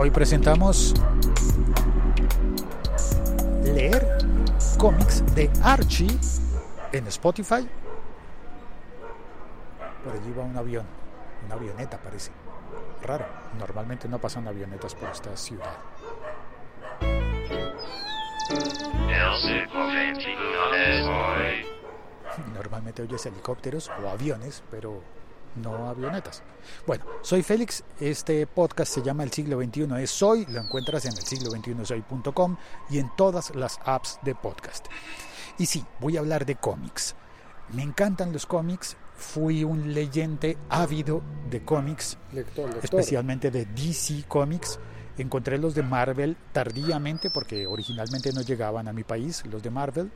Hoy presentamos leer cómics de Archie en Spotify. Por allí va un avión, una avioneta parece. Raro, normalmente no pasan avionetas por esta ciudad. Normalmente oyes helicópteros o aviones, pero no avionetas. Bueno, soy Félix, este podcast se llama El siglo XXI es Soy, lo encuentras en el siglo XXI soy.com y en todas las apps de podcast. Y sí, voy a hablar de cómics. Me encantan los cómics, fui un leyente ávido de cómics, especialmente de DC Comics. Encontré los de Marvel tardíamente porque originalmente no llegaban a mi país, los de Marvel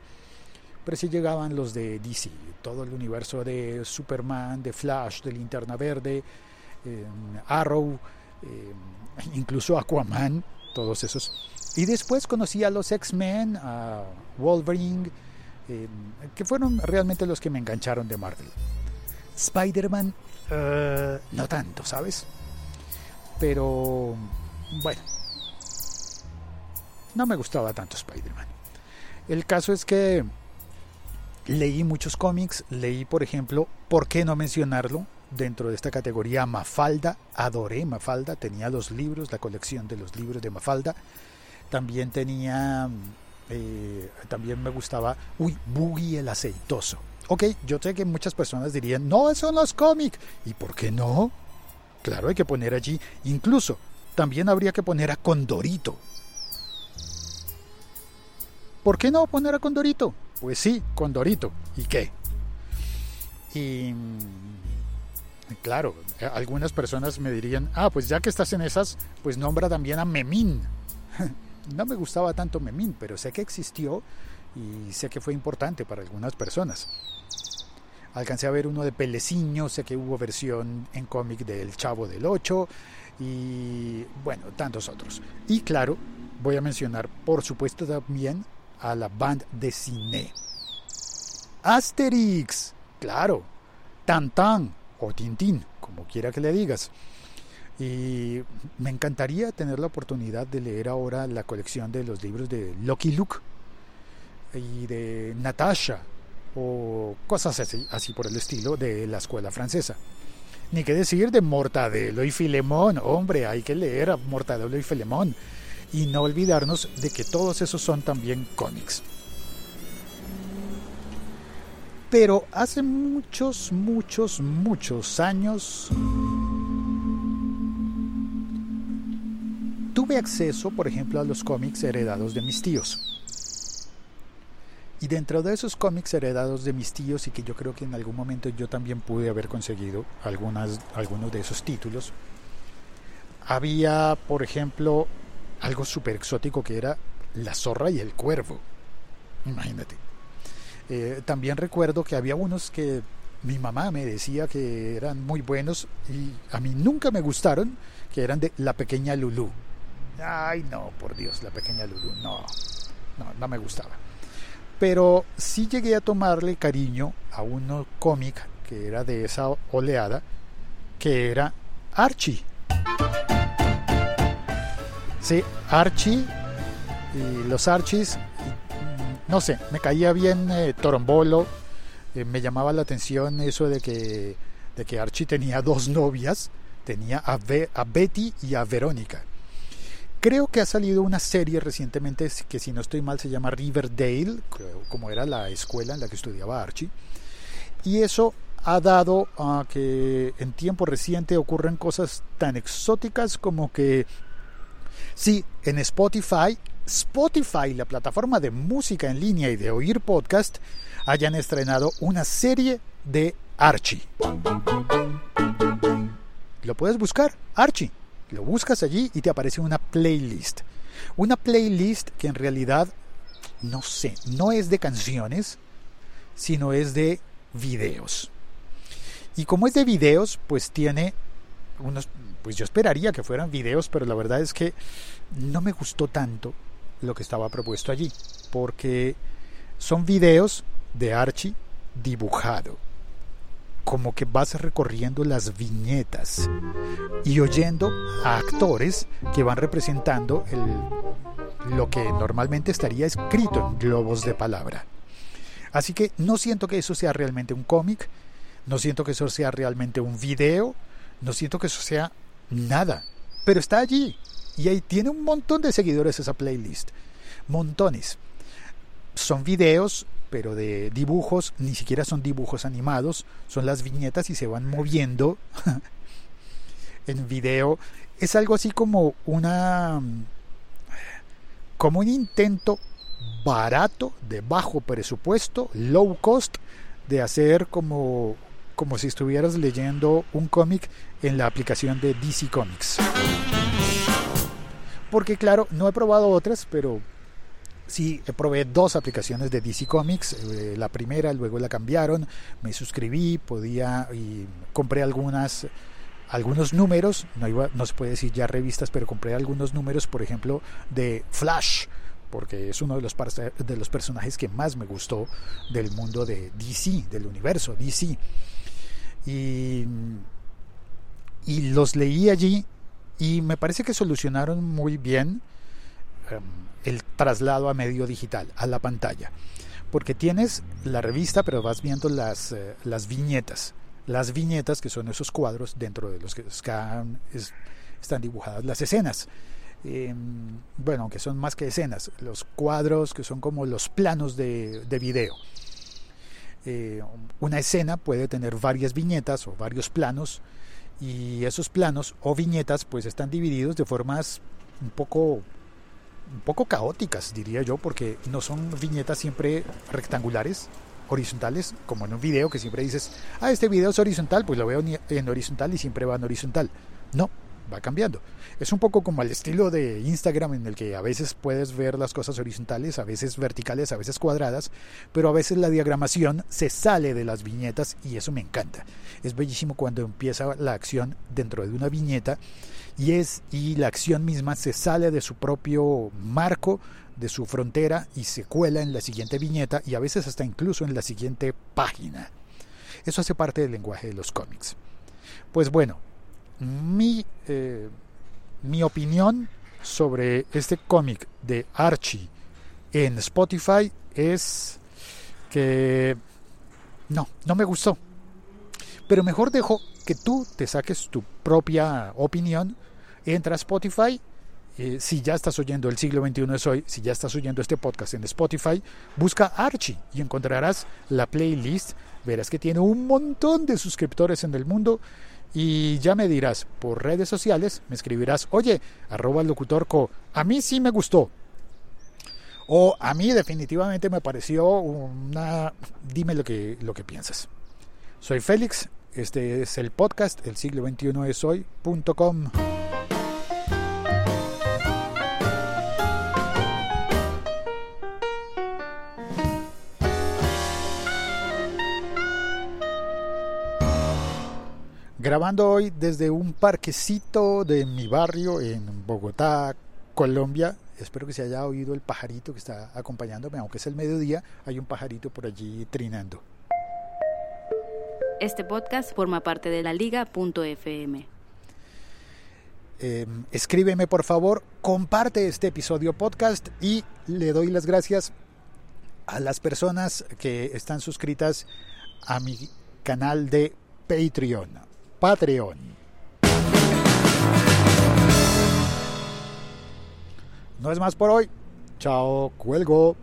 pero sí llegaban los de DC, todo el universo de Superman, de Flash, de Linterna Verde, eh, Arrow, eh, incluso Aquaman, todos esos. Y después conocí a los X-Men, a Wolverine, eh, que fueron realmente los que me engancharon de Marvel. Spider-Man, no tanto, ¿sabes? Pero bueno, no me gustaba tanto Spider-Man. El caso es que Leí muchos cómics, leí por ejemplo, ¿por qué no mencionarlo? Dentro de esta categoría Mafalda, adoré Mafalda, tenía los libros, la colección de los libros de Mafalda. También tenía, eh, también me gustaba, uy, Boogie el aceitoso. Ok, yo sé que muchas personas dirían, no, eso no es cómic. ¿Y por qué no? Claro, hay que poner allí, incluso, también habría que poner a Condorito. ¿Por qué no poner a Condorito? Pues sí, Condorito. ¿Y qué? Y mm, claro, eh, algunas personas me dirían, ah, pues ya que estás en esas, pues nombra también a Memín. no me gustaba tanto Memín, pero sé que existió y sé que fue importante para algunas personas. Alcancé a ver uno de Peleciño, sé que hubo versión en cómic del Chavo del Ocho y bueno, tantos otros. Y claro, voy a mencionar por supuesto también a la banda de cine. Asterix, claro, Tantan o Tintín, como quiera que le digas. Y me encantaría tener la oportunidad de leer ahora la colección de los libros de Lucky Luke y de Natasha o cosas así, así por el estilo de la escuela francesa. Ni qué decir de Mortadelo y Filemón. Hombre, hay que leer a Mortadelo y Filemón y no olvidarnos de que todos esos son también cómics. Pero hace muchos, muchos, muchos años tuve acceso, por ejemplo, a los cómics heredados de mis tíos. Y dentro de esos cómics heredados de mis tíos y que yo creo que en algún momento yo también pude haber conseguido algunas, algunos de esos títulos, había, por ejemplo, algo súper exótico que era la zorra y el cuervo. Imagínate. Eh, también recuerdo que había unos que mi mamá me decía que eran muy buenos y a mí nunca me gustaron, que eran de la pequeña Lulú. Ay, no, por Dios, la pequeña Lulú, no, no, no me gustaba. Pero sí llegué a tomarle cariño a uno cómic que era de esa oleada, que era Archie. Sí, Archie y los Archies, no sé, me caía bien eh, Torombolo, eh, me llamaba la atención eso de que, de que Archie tenía dos novias, tenía a, a Betty y a Verónica. Creo que ha salido una serie recientemente que si no estoy mal se llama Riverdale, como era la escuela en la que estudiaba Archie. Y eso ha dado a que en tiempo reciente ocurren cosas tan exóticas como que Sí, en Spotify, Spotify, la plataforma de música en línea y de oír podcast, hayan estrenado una serie de Archie. Lo puedes buscar, Archie. Lo buscas allí y te aparece una playlist. Una playlist que en realidad, no sé, no es de canciones, sino es de videos. Y como es de videos, pues tiene unos pues yo esperaría que fueran videos, pero la verdad es que no me gustó tanto lo que estaba propuesto allí, porque son videos de Archie dibujado. como que vas recorriendo las viñetas y oyendo a actores que van representando lo que normalmente estaría escrito en globos de palabra. Así que no siento que eso sea realmente un cómic, no siento que eso sea realmente un video, no siento que eso sea nada, pero está allí. Y ahí tiene un montón de seguidores esa playlist, montones. Son videos pero de dibujos, ni siquiera son dibujos animados, son las viñetas y se van moviendo en video. Es algo así como una como un intento barato, de bajo presupuesto, low cost, de hacer como, como si estuvieras leyendo un cómic en la aplicación de DC Comics. Porque claro, no he probado otras, pero sí probé dos aplicaciones de DC Comics. Eh, la primera, luego la cambiaron. Me suscribí, podía y compré algunas algunos números, no, iba, no se puede decir ya revistas, pero compré algunos números, por ejemplo, de Flash, porque es uno de los, de los personajes que más me gustó del mundo de DC, del universo DC. Y, los leí allí y me parece que solucionaron muy bien. Em, el traslado a medio digital, a la pantalla. Porque tienes la revista, pero vas viendo las, eh, las viñetas. Las viñetas, que son esos cuadros dentro de los que están dibujadas las escenas. Em, bueno, aunque son más que escenas, los cuadros que son como los planos de, de video. Eh, una escena puede tener varias viñetas o varios planos y esos planos o viñetas pues están divididos de formas un poco un poco caóticas, diría yo, porque no son viñetas siempre rectangulares, horizontales, como en un video que siempre dices, ah, este video es horizontal, pues lo veo en horizontal y siempre va en horizontal. No, va cambiando. Es un poco como el estilo de Instagram en el que a veces puedes ver las cosas horizontales, a veces verticales, a veces cuadradas, pero a veces la diagramación se sale de las viñetas y eso me encanta. Es bellísimo cuando empieza la acción dentro de una viñeta y es y la acción misma se sale de su propio marco, de su frontera y se cuela en la siguiente viñeta y a veces hasta incluso en la siguiente página. Eso hace parte del lenguaje de los cómics. Pues bueno, mi, eh, mi opinión sobre este cómic de Archie en Spotify es que no, no me gustó. Pero mejor dejo que tú te saques tu propia opinión. Entra a Spotify. Eh, si ya estás oyendo el siglo XXI es hoy, si ya estás oyendo este podcast en Spotify, busca Archie y encontrarás la playlist. Verás que tiene un montón de suscriptores en el mundo y ya me dirás por redes sociales, me escribirás, oye, arroba locutorco, a mí sí me gustó. O a mí definitivamente me pareció una... Dime lo que, lo que piensas. Soy Félix, este es el podcast, el siglo XXI es hoy.com. grabando hoy desde un parquecito de mi barrio en Bogotá, Colombia. Espero que se haya oído el pajarito que está acompañándome, aunque es el mediodía, hay un pajarito por allí trinando. Este podcast forma parte de la liga.fm. Eh, escríbeme por favor, comparte este episodio podcast y le doy las gracias a las personas que están suscritas a mi canal de Patreon. Patreon. No es más por hoy. Chao, cuelgo.